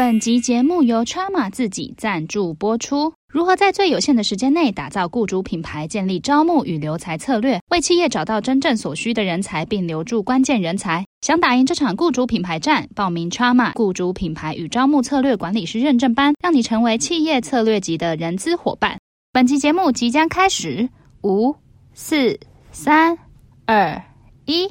本集节目由 Trama 自己赞助播出。如何在最有限的时间内打造雇主品牌，建立招募与留才策略，为企业找到真正所需的人才，并留住关键人才？想打赢这场雇主品牌战，报名 Trama 雇主品牌与招募策略管理师认证班，让你成为企业策略级的人资伙伴。本期节目即将开始，五、四、三、二、一。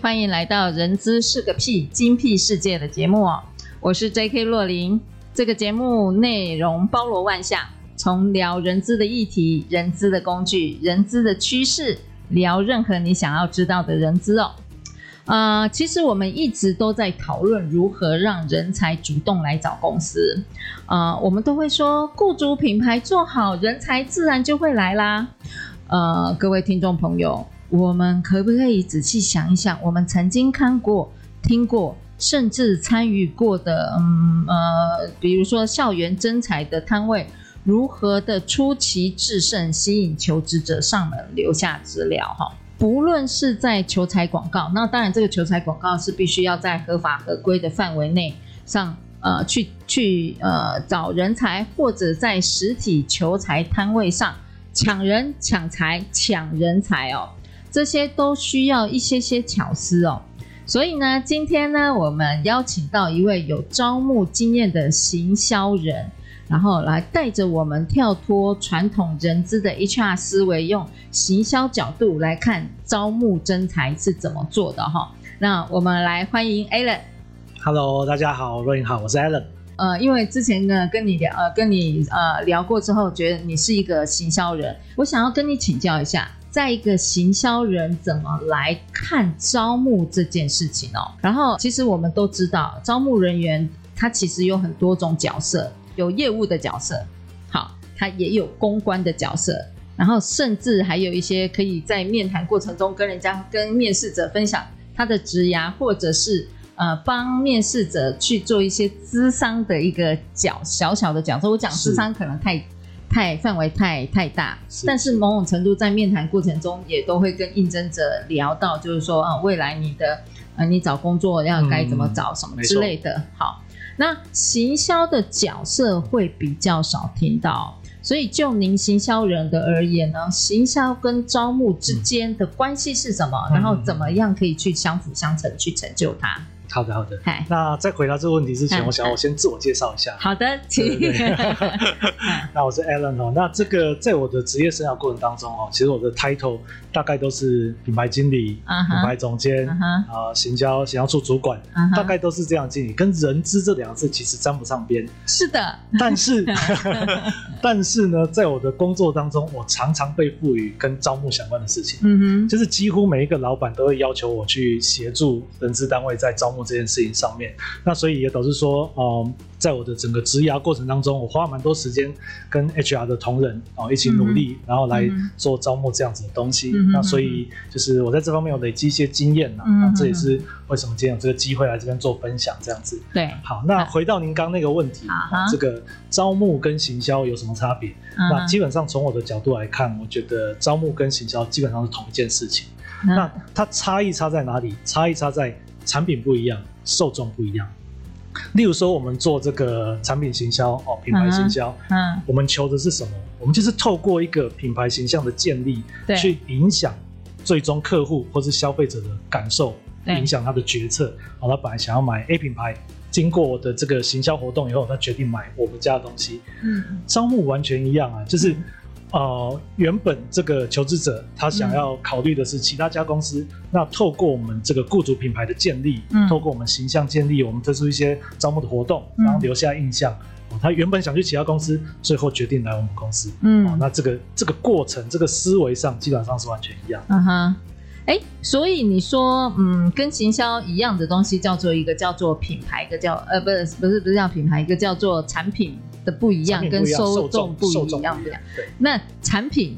欢迎来到《人资是个屁精辟世界》的节目哦，我是 J.K. 洛林。这个节目内容包罗万象，从聊人资的议题、人资的工具、人资的趋势，聊任何你想要知道的人资哦。呃，其实我们一直都在讨论如何让人才主动来找公司。呃，我们都会说，雇主品牌做好，人才自然就会来啦。呃，各位听众朋友。我们可不可以仔细想一想，我们曾经看过、听过，甚至参与过的，嗯呃，比如说校园征才的摊位，如何的出奇制胜，吸引求职者上门留下资料？哈，不论是在求才广告，那当然这个求才广告是必须要在合法合规的范围内上，呃，去去呃找人才，或者在实体求才摊位上抢人、抢财、抢人才哦。这些都需要一些些巧思哦，所以呢，今天呢，我们邀请到一位有招募经验的行销人，然后来带着我们跳脱传统人资的 HR 思维，用行销角度来看招募真才是怎么做的哈。那我们来欢迎 Alan。Hello，大家好，若羚好，我是 Alan。呃，因为之前呢跟你聊呃跟你呃聊过之后，觉得你是一个行销人，我想要跟你请教一下。再一个行销人怎么来看招募这件事情哦？然后其实我们都知道，招募人员他其实有很多种角色，有业务的角色，好，他也有公关的角色，然后甚至还有一些可以在面谈过程中跟人家跟面试者分享他的职涯，或者是呃帮面试者去做一些咨商的一个角小小的角色。我讲咨商可能太。太范围太太大，但是某种程度在面谈过程中也都会跟应征者聊到，就是说啊，未来你的呃，你找工作要该怎么找什么之类的。嗯、好，那行销的角色会比较少听到，所以就您行销人的而言呢，行销跟招募之间的关系是什么？嗯、然后怎么样可以去相辅相成去成就它？好的，好的。那在回答这个问题之前，我想我先自我介绍一下。好的，请。那我是 Alan 哦。那这个在我的职业生涯过程当中哦，其实我的 title 大概都是品牌经理、uh -huh. 品牌总监、uh -huh. 啊，行销行销处主管，uh -huh. 大概都是这样经理。跟人资这两个字其实沾不上边。是的。但是，但是呢，在我的工作当中，我常常被赋予跟招募相关的事情。嗯哼。就是几乎每一个老板都会要求我去协助人资单位在招募。这件事情上面，那所以也导致说，嗯，在我的整个职涯过程当中，我花蛮多时间跟 HR 的同仁哦一起努力，嗯，然后来做招募这样子的东西。嗯、那所以就是我在这方面有累积一些经验呐，这也是为什么今天有这个机会来这边做分享这样子。对，好，那回到您刚那个问题，这个招募跟行销有什么差别？那基本上从我的角度来看，我觉得招募跟行销基本上是同一件事情。那它差异差在哪里？差异差在。产品不一样，受众不一样。例如说，我们做这个产品行销哦，品牌行销，嗯，嗯，我们求的是什么？我们就是透过一个品牌形象的建立，去影响最终客户或是消费者的感受，影响他的决策。好，他本来想要买 A 品牌，经过我的这个行销活动以后，他决定买我们家的东西。嗯，招募完全一样啊，就是。嗯呃，原本这个求职者他想要考虑的是其他家公司，嗯，那透过我们这个雇主品牌的建立，嗯，透过我们形象建立，我们推出一些招募的活动，然后留下印象。嗯，他原本想去其他公司，最后决定来我们公司。嗯，那这个这个过程，这个思维上基本上是完全一样。嗯哼，哎，所以你说，嗯，跟行销一样的东西叫做一个叫做品牌，一个叫呃，不是不是不是叫品牌，一个叫做产品的不一样，跟受众不一样，不一样对。那产品，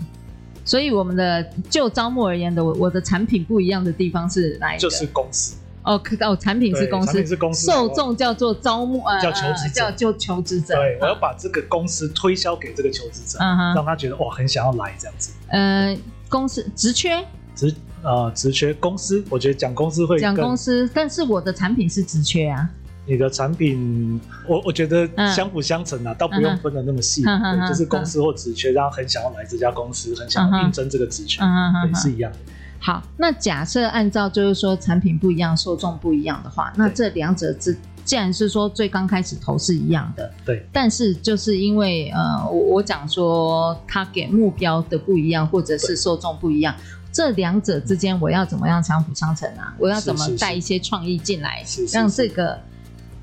所以我们的就招募而言的，我我的产品不一样的地方是哪一个？就是公司。哦，哦，产品是公司，是公司，受众叫做招募，呃，叫求职者，叫就求职者。对，我要把这个公司推销给这个求职者，让他觉得哇，很想要来这样子。呃，公司职缺，职呃职缺公司，我觉得讲公司会讲公司，但是我的产品是职缺啊。你的产品，我我觉得相辅相成啊，倒不用分的那么细，就是公司或职缺，让他很想要来这家公司，很想要应征这个职缺，对，是一样的。好，那假设按照就是说产品不一样，受众不一样的话，那这两者之既然是说最刚开始投是一样的，对，但是就是因为呃，我我讲说他给目标的不一样，或者是受众不一样，这两者之间我要怎么样相辅相成啊？我要怎么带一些创意进来，让这个。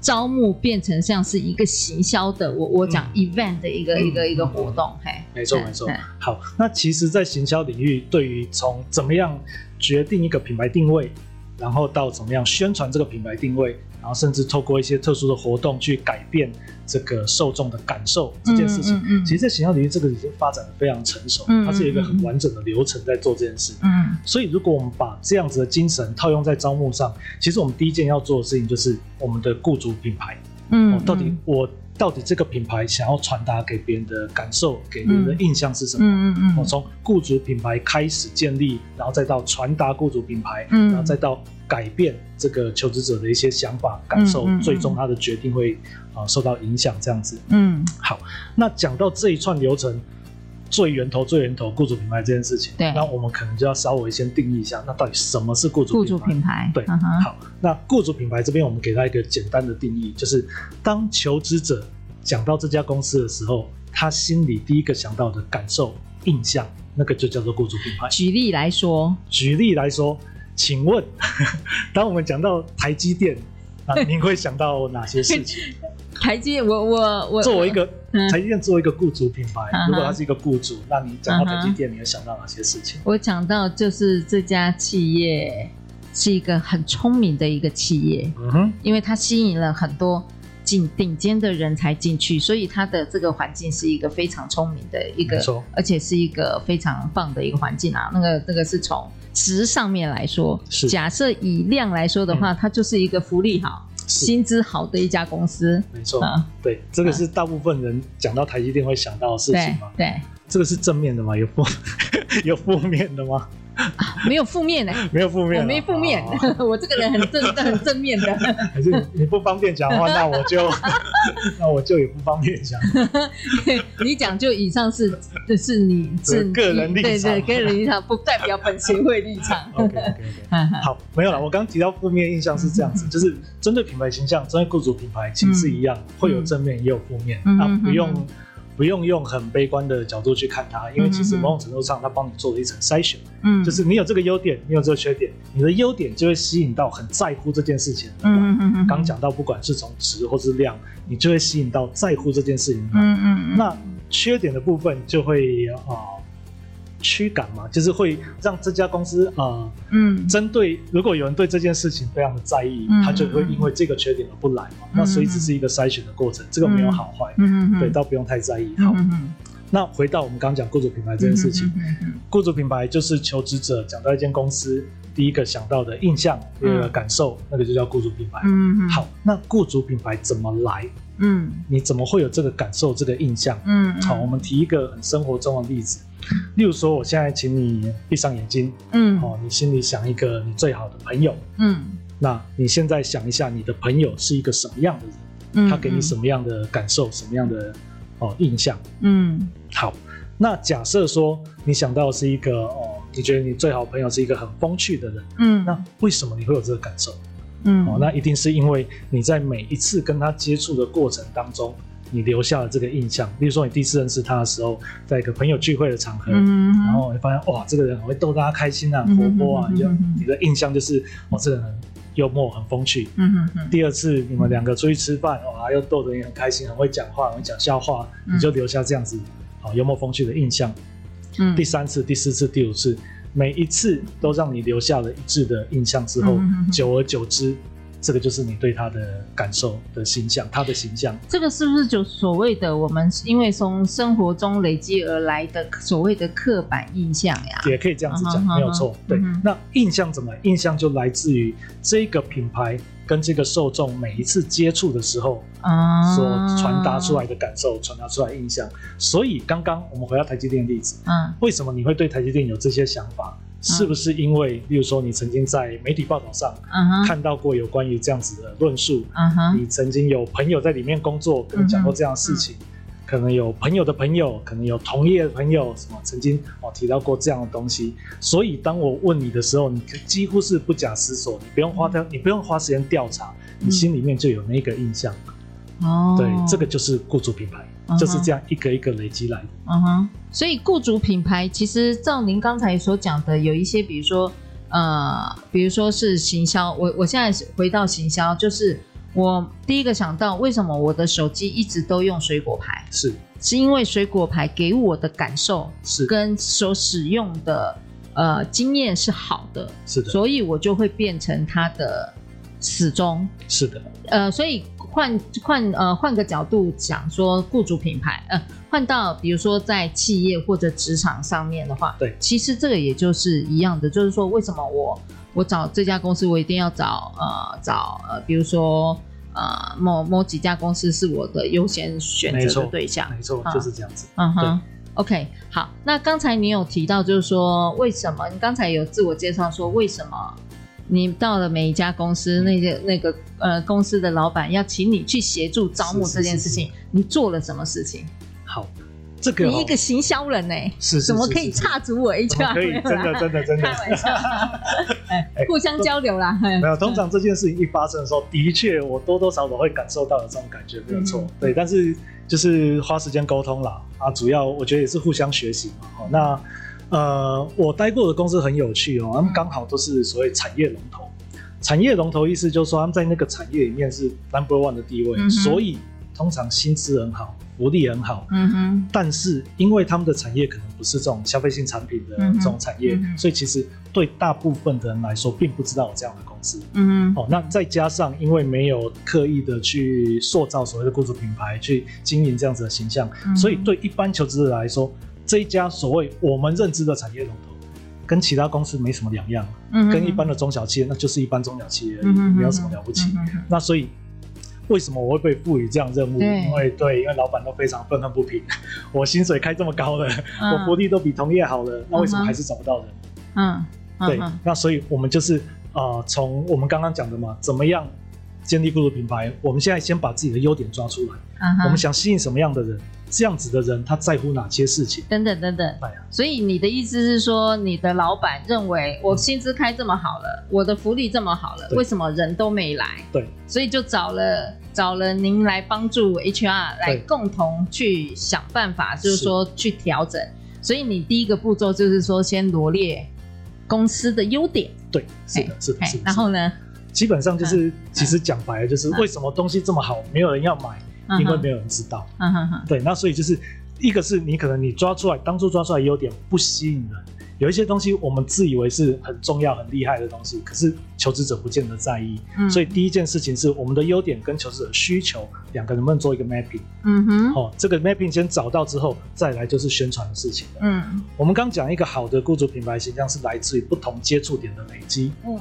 招募变成像是一个行销的，我我讲 event 的一个、嗯、一个一个活动，嘿，没错没错。好，那其实，在行销领域，对于从怎么样决定一个品牌定位，然后到怎么样宣传这个品牌定位。然后甚至透过一些特殊的活动去改变这个受众的感受这件事情，嗯嗯嗯、其实，在形象领域这个已经发展的非常成熟，嗯、它是有一个很完整的流程在做这件事。嗯，所以如果我们把这样子的精神套用在招募上，其实我们第一件要做的事情就是我们的雇主品牌。嗯，到底我到底这个品牌想要传达给别人的感受，给别人的印象是什么？嗯嗯嗯，我从雇主品牌开始建立，然后再到传达雇主品牌，嗯，然后再到。改变这个求职者的一些想法、感受，嗯嗯嗯、最终他的决定会啊、呃、受到影响。这样子，嗯，好。那讲到这一串流程最源头、最源头，雇主品牌这件事情，对，那我们可能就要稍微先定义一下，那到底什么是雇主品牌？品牌对，嗯、好。那雇主品牌这边，我们给他一个简单的定义，就是当求职者讲到这家公司的时候，他心里第一个想到的感受、印象，那个就叫做雇主品牌。举例来说，举例来说。请问，当我们讲到台积电，啊，您会想到哪些事情？台积，我我我作为一个台积电作为一个雇主品牌，如果它是一个雇主，那你讲到台积电，你会想到哪些事情？我讲到就是这家企业是一个很聪明的一个企业，嗯哼，因为它吸引了很多顶顶尖的人才进去，所以它的这个环境是一个非常聪明的一个，而且是一个非常棒的一个环境啊。那个那个是从。值上面来说，是假设以量来说的话，嗯、它就是一个福利好、是薪资好的一家公司。没错，啊、对，这个是大部分人讲到台积电会想到的事情嘛？对，对这个是正面的吗？有负 有负面的吗？啊、没有负面呢，没有负面，我没负面，我这个人很正，很正面的。还是你，不方便讲话，那我就那我就也不方便讲。你讲就以上是，是你是个人立场，对对，个人立场不代表本协会立场。OK OK OK，好，没有了。我刚刚提到负面印象是这样子，就是针对品牌形象，针对雇主品牌，其实是一样，会有正面也有负面，那不用。不用用很悲观的角度去看它，因为其实某种程度上，它帮你做了一层筛选。嗯，就是你有这个优点，你有这个缺点，你的优点就会吸引到很在乎这件事情的。嗯嗯嗯。刚讲到，不管是从值或是量，你就会吸引到在乎这件事情的。嗯嗯。那缺点的部分就会啊。呃驱赶嘛，就是会让这家公司啊，呃、嗯，针对如果有人对这件事情非常的在意，嗯、他就会因为这个缺点而不来嘛。嗯、那所以只是一个筛选的过程，嗯、这个没有好坏，嗯、对，倒不用太在意。好，嗯、那回到我们刚刚讲雇主品牌这件事情，雇主品牌就是求职者讲到一间公司第一个想到的印象，第二个感受，嗯、那个就叫雇主品牌。嗯、好，那雇主品牌怎么来？嗯，你怎么会有这个感受、这个印象？嗯，好，我们提一个很生活中的例子。例如说，我现在请你闭上眼睛，嗯，哦，你心里想一个你最好的朋友，嗯，那你现在想一下，你的朋友是一个什么样的人？嗯，他给你什么样的感受？什么样的哦印象？嗯，好，那假设说你想到是一个哦，你觉得你最好朋友是一个很风趣的人，嗯，那为什么你会有这个感受？嗯，哦，那一定是因为你在每一次跟他接触的过程当中。你留下了这个印象，比如说你第一次认识他的时候，在一个朋友聚会的场合，嗯、然后你发现哇，这个人很会逗大家开心啊，活泼啊，就你的印象就是哇，这个人很幽默、很风趣。嗯、哼第二次你们两个出去吃饭，哇，又逗得你很开心，很会讲话，很会讲笑话，你就留下这样子好幽默风趣的印象。嗯、第三次、第四次、第五次，每一次都让你留下了一致的印象之后，嗯、久而久之。这个就是你对他的感受的形象，他的形象。这个是不是就所谓的我们因为从生活中累积而来的所谓的刻板印象呀？也可以这样子讲，嗯、没有错。嗯、对，那印象怎么？印象就来自于这个品牌跟这个受众每一次接触的时候，所传达出来的感受，传达出来印象。所以刚刚我们回到台积电的例子，嗯，为什么你会对台积电有这些想法？是不是因为，例如说，你曾经在媒体报道上看到过有关于这样子的论述，uh. 你曾经有朋友在里面工作，跟你讲过这样的事情，uh. 可能有朋友的朋友，可能有同业的朋友，什么曾经哦提到过这样的东西，所以当我问你的时候，你几乎是不假思索，你不用花掉，你不用花时间调查，你心里面就有那个印象。哦，对，这个就是雇主品牌。就是这样一个一个累积来的。嗯哼，所以雇主品牌其实照您刚才所讲的，有一些，比如说，呃，比如说是行销。我我现在回到行销，就是我第一个想到，为什么我的手机一直都用水果牌？是，是因为水果牌给我的感受是跟所使用的呃经验是好的，是的，所以我就会变成它的始终。是的，呃，所以。换换呃换个角度讲，说雇主品牌，呃换到比如说在企业或者职场上面的话，对，其实这个也就是一样的，就是说为什么我我找这家公司，我一定要找呃找呃比如说呃某某几家公司是我的优先选择的对象，没错，没错，就是这样子。嗯哼，OK，好，那刚才你有提到就是说为什么？你刚才有自我介绍说为什么？你到了每一家公司，那些那个呃公司的老板要请你去协助招募这件事情，是是是是你做了什么事情？好，这个、哦、你一个行销人呢，是，怎么可以插足我 HR？可以，真的真的真的，开玩笑，哎，互相交流啦。没有，通常这件事情一发生的时候，的确我多多少少会感受到有这种感觉，没有错。嗯、对，但是就是花时间沟通啦，啊，主要我觉得也是互相学习嘛。好，那。呃，我待过的公司很有趣哦，他们刚好都是所谓产业龙头。产业龙头意思就是说，他们在那个产业里面是 number one 的地位，嗯、所以通常薪资很好，福利很好。嗯哼。但是因为他们的产业可能不是这种消费性产品的这种产业，所以其实对大部分的人来说，并不知道有这样的公司。嗯哼。哦，那再加上因为没有刻意的去塑造所谓的雇主品牌，去经营这样子的形象，嗯、所以对一般求职者来说。这一家所谓我们认知的产业龙头，跟其他公司没什么两样，嗯、跟一般的中小企业那就是一般中小企业而已，嗯、没有什么了不起。嗯、那所以为什么我会被赋予这样任务？因为对，因为老板都非常愤恨不平，我薪水开这么高了，嗯、我福利都比同业好了，那为什么还是找不到人？嗯，对，那所以我们就是啊，从我们刚刚讲的嘛，怎么样建立雇主品牌？我们现在先把自己的优点抓出来，我们想吸引什么样的人？这样子的人，他在乎哪些事情？等等等等。所以你的意思是说，你的老板认为我薪资开这么好了，嗯、我的福利这么好了，对为什么人都没来？对，所以就找了找了您来帮助 HR 来共同去想办法，就是说去调整。所以你第一个步骤就是说，先罗列公司的优点。对，是的，是的，是的。然后呢？基本上就是，嗯、其实讲白了就是，为什么东西这么好，没有人要买？因为没有人知道，嗯哼哼，对，那所以就是一个是你可能你抓出来，当初抓出来优点不吸引人，有一些东西我们自以为是很重要、很厉害的东西，可是求职者不见得在意，嗯，所以第一件事情是我们的优点跟求职者的需求两个能不能做一个 mapping，嗯哼，哦，这个 mapping 先找到之后，再来就是宣传的事情，嗯，我们刚讲一个好的雇主品牌形象是来自于不同接触点的累积，嗯，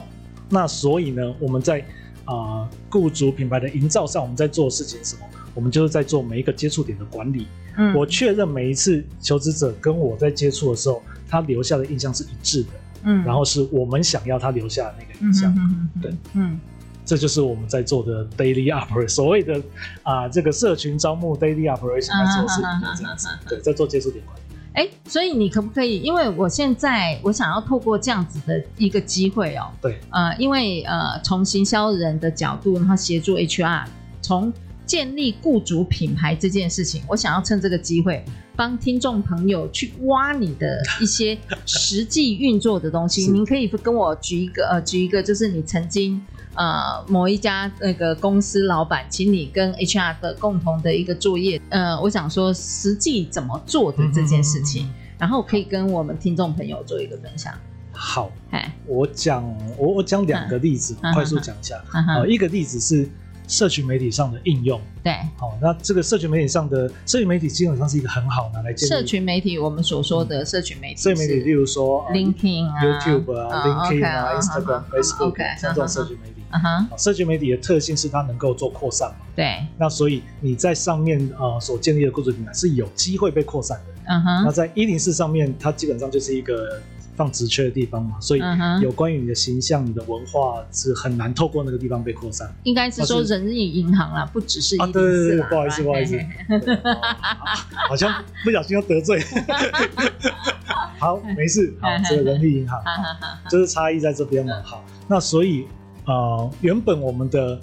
那所以呢，我们在啊雇主品牌的营造上，我们在做的事情是什么？我们就是在做每一个接触点的管理。嗯，我确认每一次求职者跟我在接触的时候，他留下的印象是一致的。嗯，然后是我们想要他留下的那个印象。嗯，对，嗯，这就是我们在做的 daily operation，所谓的啊这个社群招募 daily operation 在做事情这样子。对，在做接触点管理。哎，所以你可不可以？因为我现在我想要透过这样子的一个机会哦。对。呃，因为呃，从行销人的角度，然后协助 HR 从。建立雇主品牌这件事情，我想要趁这个机会帮听众朋友去挖你的一些实际运作的东西。您可以跟我举一个呃，举一个就是你曾经呃某一家那个公司老板，请你跟 HR 的共同的一个作业，呃，我想说实际怎么做的这件事情，然后可以跟我们听众朋友做一个分享。好，我讲我我讲两个例子，快速讲一下。呃，一个例子是社群媒体上的应用。对，好，那这个社群媒体上的社群媒体基本上是一个很好拿来建立社群媒体。我们所说的社群媒体，社群媒体，例如说 LinkedIn 啊、YouTube 啊、LinkedIn 啊、Instagram、Facebook 像这种社群媒体。嗯哼，社群媒体的特性是它能够做扩散嘛？对。那所以你在上面呃所建立的雇主平台是有机会被扩散的。嗯哼。那在一零四上面，它基本上就是一个。放职缺的地方嘛，所以有关于你的形象、你的文化是很难透过那个地方被扩散。应该是说人力银行啦，不只是啊，对对对，不好意思，不好意思，好像不小心又得罪。好，没事，好，这个人力银行，就是差异在这边嘛。好，那所以呃，原本我们的。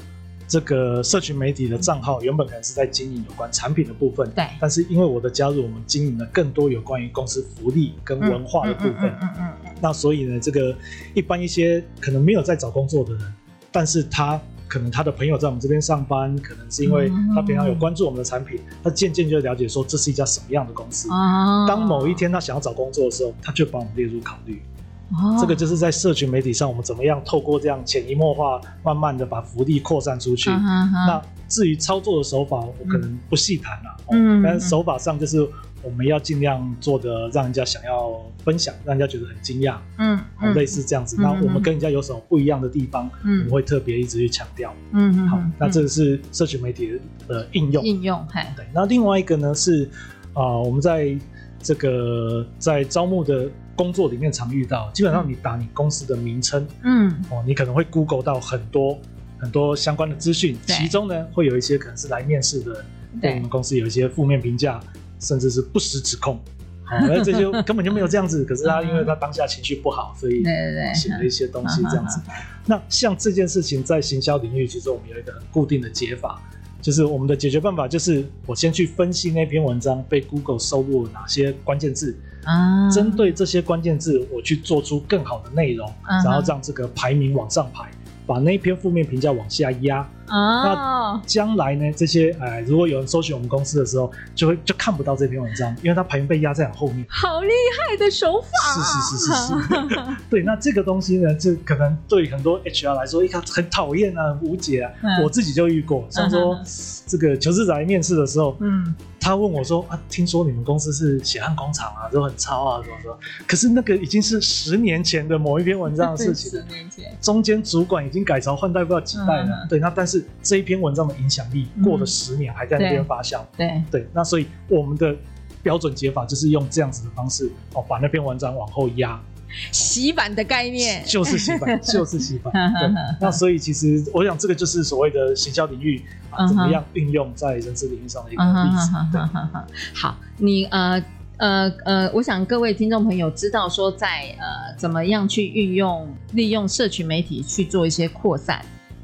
这个社群媒体的账号原本可能是在经营有关产品的部分，对。但是因为我的加入，我们经营了更多有关于公司福利跟文化的部分。嗯嗯嗯，嗯。那所以呢，这个一般一些可能没有在找工作的人，但是他可能他的朋友在我们这边上班，可能是因为他平常有关注我们的产品，他渐渐就了解说这是一家什么样的公司。哦。当某一天他想要找工作的时候，他就把我们列入考虑。这个就是在社群媒体上，我们怎么样透过这样潜移默化，慢慢的把福利扩散出去。那至于操作的手法，我可能不细谈了。嗯，但是手法上就是我们要尽量做的，让人家想要分享，让人家觉得很惊讶。嗯，类似这样子。那我们跟人家有什么不一样的地方？嗯，我们会特别一直去强调。嗯，好，那这个是社群媒体的应用。应用，对。那另外一个呢是啊，我们在这个在招募的。工作里面常遇到，基本上你打你公司的名称，嗯，哦，你可能会 Google 到很多很多相关的资讯，其中呢会有一些可能是来面试的人，对我们公司有一些负面评价，甚至是不实指控，好，那这些根本就没有这样子，可是他因为他当下情绪不好，所以写了一些东西这样子。那像这件事情在行销领域，其实我们有一个很固定的解法。就是我们的解决办法，就是我先去分析那篇文章被 Google 收录了哪些关键字啊，针对这些关键字，我去做出更好的内容，然后让这个排名往上排。把那一篇负面评价往下压，哦，那将来呢？这些哎，如果有人搜寻我们公司的时候，就会就看不到这篇文章，因为它排名被压在很后面。好厉害的手法！是是是是是。对，那这个东西呢，就可能对很多 HR 来说，一看很讨厌啊，很无解啊。嗯、我自己就遇过，像说这个求职者来面试的时候，嗯。他问我说：“啊，听说你们公司是血汗工厂啊，都很糙啊，怎么说？可是那个已经是十年前的某一篇文章的事情，十年前，中间主管已经改朝换代不知道几代了。嗯、对，那但是这一篇文章的影响力过了十年还在那边发酵。对对，那所以我们的标准解法就是用这样子的方式哦，把那篇文章往后压。”洗版的概念就是洗版，就是洗版。对，那所以其实我想，这个就是所谓的行销领域啊，怎么样运用在人事领域上的一个例子。对，好，你呃呃呃，我想各位听众朋友知道说，在呃怎么样去运用利用社群媒体去做一些扩散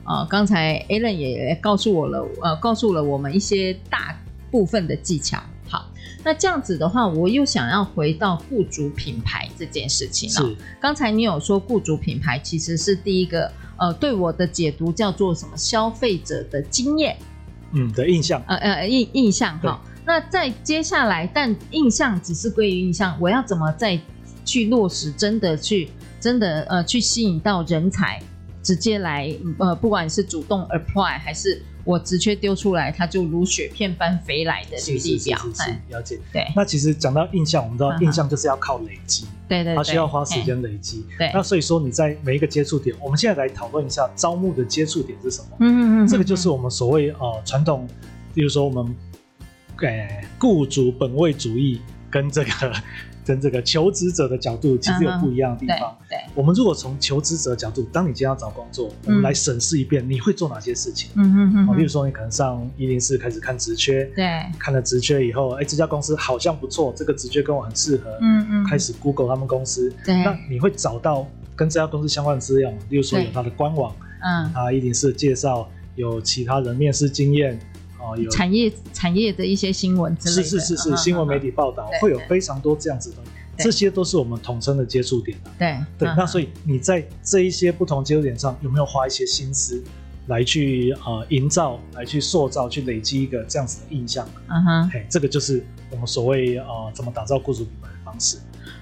啊。呃，刚才 Alan 也告诉我了，呃，告诉了我们一些大部分的技巧。好，那这样子的话，我又想要回到雇主品牌这件事情了。是，刚才你有说雇主品牌其实是第一个，呃，对我的解读叫做什么？消费者的经验，嗯，的印象，呃呃印印象哈。那在接下来，但印象只是归于印象，我要怎么再去落实？真的去，真的呃，去吸引到人才，直接来呃，不管是主动 apply 还是。我职缺丢出来，它就如雪片般飞来的履历表，是是是是是，了解。对，那其实讲到印象，我们知道印象就是要靠累积，对对，它需要花时间累积。对，那所以说你在每一个接触点，我们现在来讨论一下招募的接触点是什么？嗯嗯嗯，这个就是我们所谓呃传统，比如说我们给雇主本位主义跟这个。跟这个求职者的角度其实有不一样的地方。Uh 对，对，我们如果从求职者的角度，当你今天要找工作，嗯、我们来审视一遍你会做哪些事情。嗯嗯嗯。例如说你可能上一零四开始看职缺，对，看了职缺以后，哎，这家公司好像不错，这个职缺跟我很适合。嗯嗯。开始 Google 他们公司，对，那你会找到跟这家公司相关的资料，例如说有他的官网，嗯，啊一零四介绍，有其他人面试经验。哦，有产业产业的一些新闻之类的，是是是是，新闻媒体报道会有非常多这样子的，这些都是我们统称的接触点的。对对，那所以你在这一些不同接触点上，有没有花一些心思来去呃营造、来去塑造、去累积一个这样子的印象？嗯哼，嘿，这个就是我们所谓呃怎么打造雇主品牌的方式。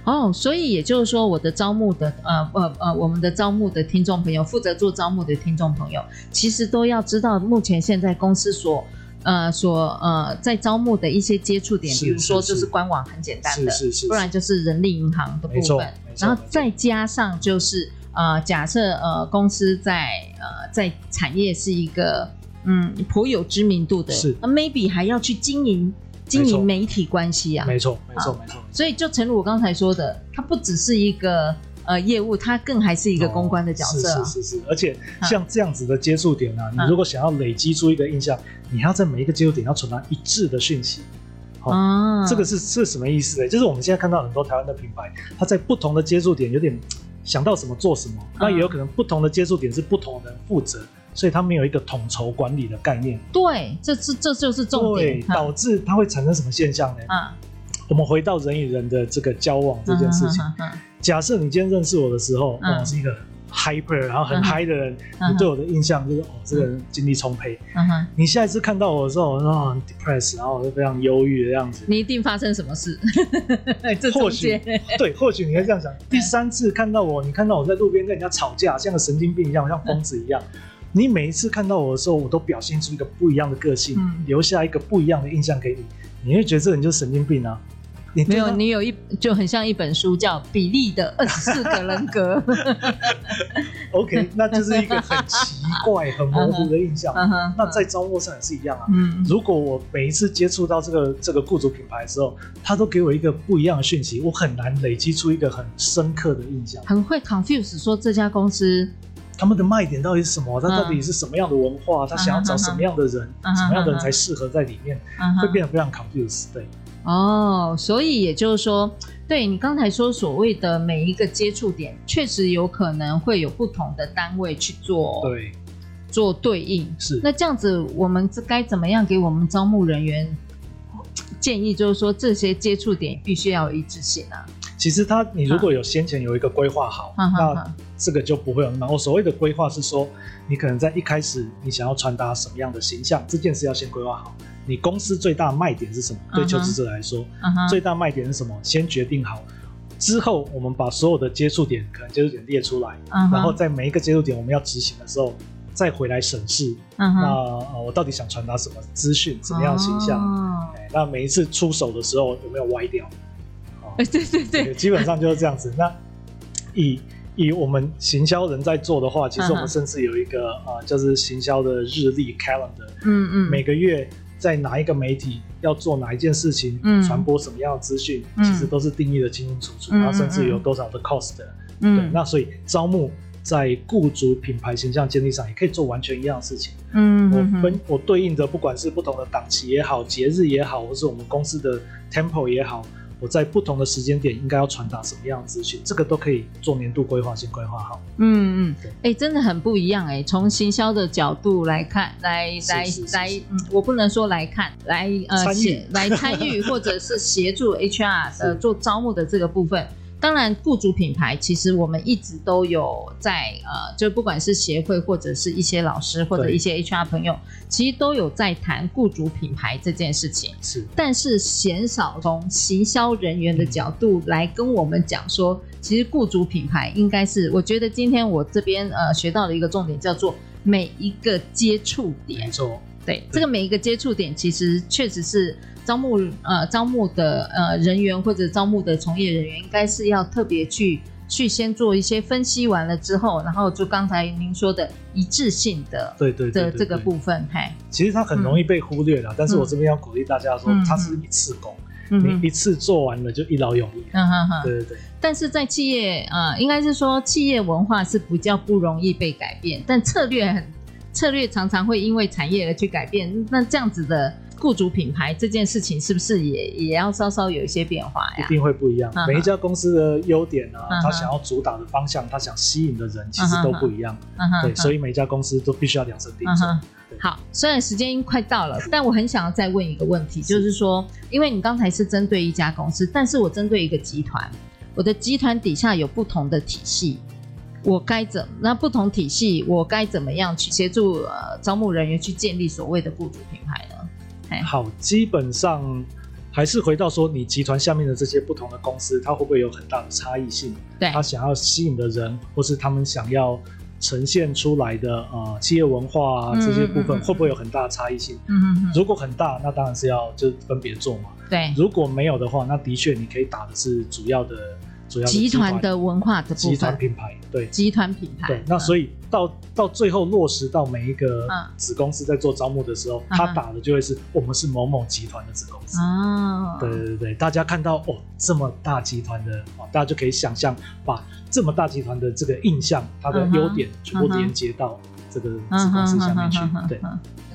哦，所以也就是说，我的招募的呃呃呃，我们的招募的听众朋友，负责做招募的听众朋友，其实都要知道目前现在公司所呃所呃在招募的一些接触点，比如说就是官网很简单的，是是是，不然就是人力银行的部分，然后再加上就是呃假设呃公司在呃在产业是一个嗯颇有知名度的，是，那 maybe 还要去经营。经营媒体关系啊，没错，没错，没错。所以就诚如我刚才说的，它不只是一个呃业务，它更还是一个公关的角色。是是是是，而且像这样子的接触点呢，你如果想要累积出一个印象，你还要在每一个接触点要传达一致的讯息。哦，这个是是什么意思呢？就是我们现在看到很多台湾的品牌，它在不同的接触点有点想到什么做什么，那也有可能不同的接触点是不同的人负责。所以它没有一个统筹管理的概念。对，这是这就是重点，对，导致它会产生什么现象呢？啊，我们回到人与人的这个交往这件事情。假设你今天认识我的时候，我是一个 hyper，然后很嗨的人，你对我的印象就是哦，这个人精力充沛。嗯哼，你下一次看到我的时候，我说很 depressed，然后我就非常忧郁的样子。你一定发生什么事？或许对，或许你会这样想。第三次看到我，你看到我在路边跟人家吵架，像个神经病一样，像疯子一样。你每一次看到我的时候，我都表现出一个不一样的个性，嗯、留下一个不一样的印象给你，你会觉得这个人就是神经病啊？你没有，你有一就很像一本书叫《比利的二十四个人格》。OK，那就是一个很奇怪、很模糊的印象。Uh huh, uh huh, 那在招募上也是一样啊。Uh. 如果我每一次接触到这个这个雇主品牌的时候，他都给我一个不一样的讯息，我很难累积出一个很深刻的印象。很会 confuse 说这家公司。他们的卖点到底是什么？他到底是什么样的文化？他想要找什么样的人？什么样的人才适合在里面？会变得非常 confused。对，哦，所以也就是说，对你刚才说所谓的每一个接触点，确实有可能会有不同的单位去做对做对应。是，那这样子，我们该怎么样给我们招募人员建议？就是说，这些接触点必须要有一致性啊。其实他，你如果有先前有一个规划好，啊、那这个就不会有那么。我所谓的规划是说，你可能在一开始你想要传达什么样的形象，这件事要先规划好。你公司最大卖点是什么？对求职者来说，最大卖点是什么？先决定好之后，我们把所有的接触点可能接触点列出来，然后在每一个接触点我们要执行的时候，再回来审视。那呃，我到底想传达什么资讯，什么样的形象？哦、那每一次出手的时候有没有歪掉？对对对，基本上就是这样子。那以以我们行销人在做的话，其实我们甚至有一个啊、呃，就是行销的日历 calendar。嗯嗯。每个月在哪一个媒体要做哪一件事情，嗯，传播什么样的资讯，其实都是定义的清清楚楚。然后甚至有多少的 cost。嗯。对。那所以招募在雇主品牌形象建立上，也可以做完全一样的事情。嗯。我分我对应的，不管是不同的档期也好，节日也好，或是我们公司的 tempo 也好。我在不同的时间点应该要传达什么样的资讯，这个都可以做年度规划，先规划好。嗯嗯，哎、欸，真的很不一样哎、欸。从行销的角度来看，来来来，嗯，我不能说来看，来呃参来参与或者是协助 HR 呃 做招募的这个部分。当然，雇主品牌其实我们一直都有在呃，就不管是协会或者是一些老师或者一些 HR 朋友，其实都有在谈雇主品牌这件事情。是，但是鲜少从行销人员的角度来跟我们讲说，嗯、其实雇主品牌应该是，我觉得今天我这边呃学到了一个重点，叫做每一个接触点。没错，对，这个每一个接触点其实确实是。招募呃，招募的呃人员或者招募的从业人员，应该是要特别去去先做一些分析完了之后，然后就刚才您说的一致性的对对的这个部分，嘿，其实它很容易被忽略了，嗯、但是我这边要鼓励大家说，嗯、它是一次工，嗯、你一次做完了就一劳永逸，嗯哼哼，对对对。但是在企业呃，应该是说企业文化是比较不容易被改变，但策略很策略常常会因为产业而去改变，那这样子的。雇主品牌这件事情是不是也也要稍稍有一些变化呀？一定会不一样。嗯、每一家公司的优点呢、啊，他、嗯、想要主打的方向，他想吸引的人，其实都不一样。嗯、对，所以每一家公司都必须要量身定做。好，虽然时间快到了，但我很想要再问一个问题，就是说，因为你刚才是针对一家公司，但是我针对一个集团，我的集团底下有不同的体系，我该怎？那不同体系，我该怎么样去协助呃招募人员去建立所谓的雇主品牌呢？好，基本上，还是回到说，你集团下面的这些不同的公司，它会不会有很大的差异性？对，他想要吸引的人，或是他们想要呈现出来的呃企业文化啊这些部分，会不会有很大的差异性？嗯嗯，如果很大，那当然是要就分别做嘛。对，如果没有的话，那的确你可以打的是主要的。集团的文化的部分，集团品牌，对，集团品牌，对，那所以到到最后落实到每一个子公司在做招募的时候，他打的就会是我们是某某集团的子公司。哦，对对对，大家看到哦这么大集团的哦，大家就可以想象把这么大集团的这个印象，它的优点全部连接到这个子公司下面去，对。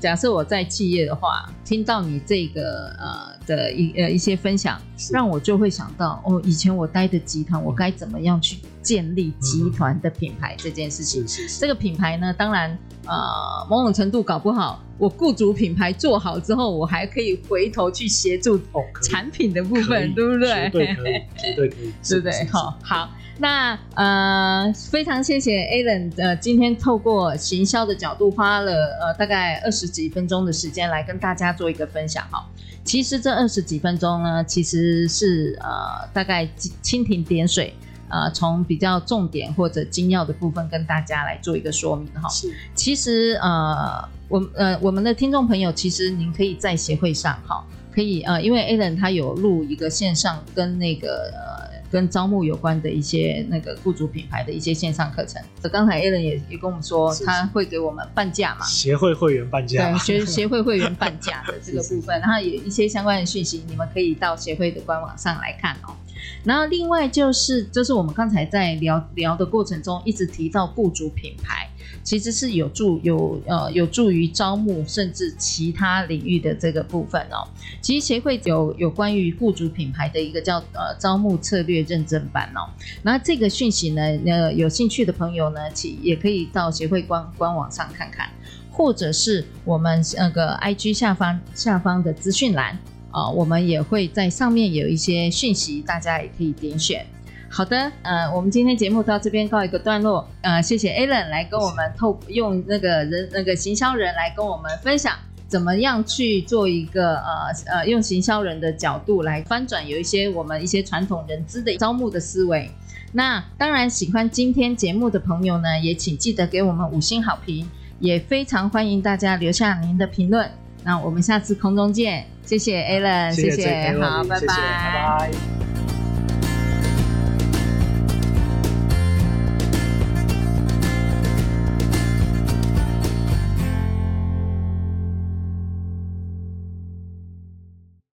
假设我在企业的话，听到你这个呃的一呃一些分享，让我就会想到哦，以前我待的集团，我该怎么样去建立集团的品牌这件事情。是是是。这个品牌呢，当然呃某种程度搞不好，我雇主品牌做好之后，我还可以回头去协助产品的部分，对不对？绝对可以，绝对可以，对不对？好，好。那呃，非常谢谢 Alan，呃，今天透过行销的角度，花了呃大概二十几分钟的时间来跟大家做一个分享哈。其实这二十几分钟呢，其实是呃大概蜻蜓点水，呃，从比较重点或者精要的部分跟大家来做一个说明哈。是，其实呃，我呃我们的听众朋友，其实您可以在协会上哈，可以呃，因为 Alan 他有录一个线上跟那个呃。跟招募有关的一些那个雇主品牌的一些线上课程，这刚才 Alan 也也跟我们说，他会给我们半价嘛，协会会员半价，对，协 协会会员半价的这个部分，然后有一些相关的讯息，你们可以到协会的官网上来看哦。然后另外就是，就是我们刚才在聊聊的过程中，一直提到雇主品牌。其实是有助有呃有助于招募甚至其他领域的这个部分哦。其实协会有有关于雇主品牌的一个叫呃招募策略认证版哦。那这个讯息呢，呃有兴趣的朋友呢，其也可以到协会官官网上看看，或者是我们那个 IG 下方下方的资讯栏啊、我们也会在上面有一些讯息，大家也可以点选。好的，呃，我们今天节目到这边告一个段落，呃，谢谢 Alan 来跟我们透用那个人那个行销人来跟我们分享，怎么样去做一个呃呃用行销人的角度来翻转有一些我们一些传统人资的招募的思维。那当然喜欢今天节目的朋友呢，也请记得给我们五星好评，也非常欢迎大家留下您的评论。那我们下次空中见，谢谢 Alan，谢谢，谢谢，好，拜拜，拜拜。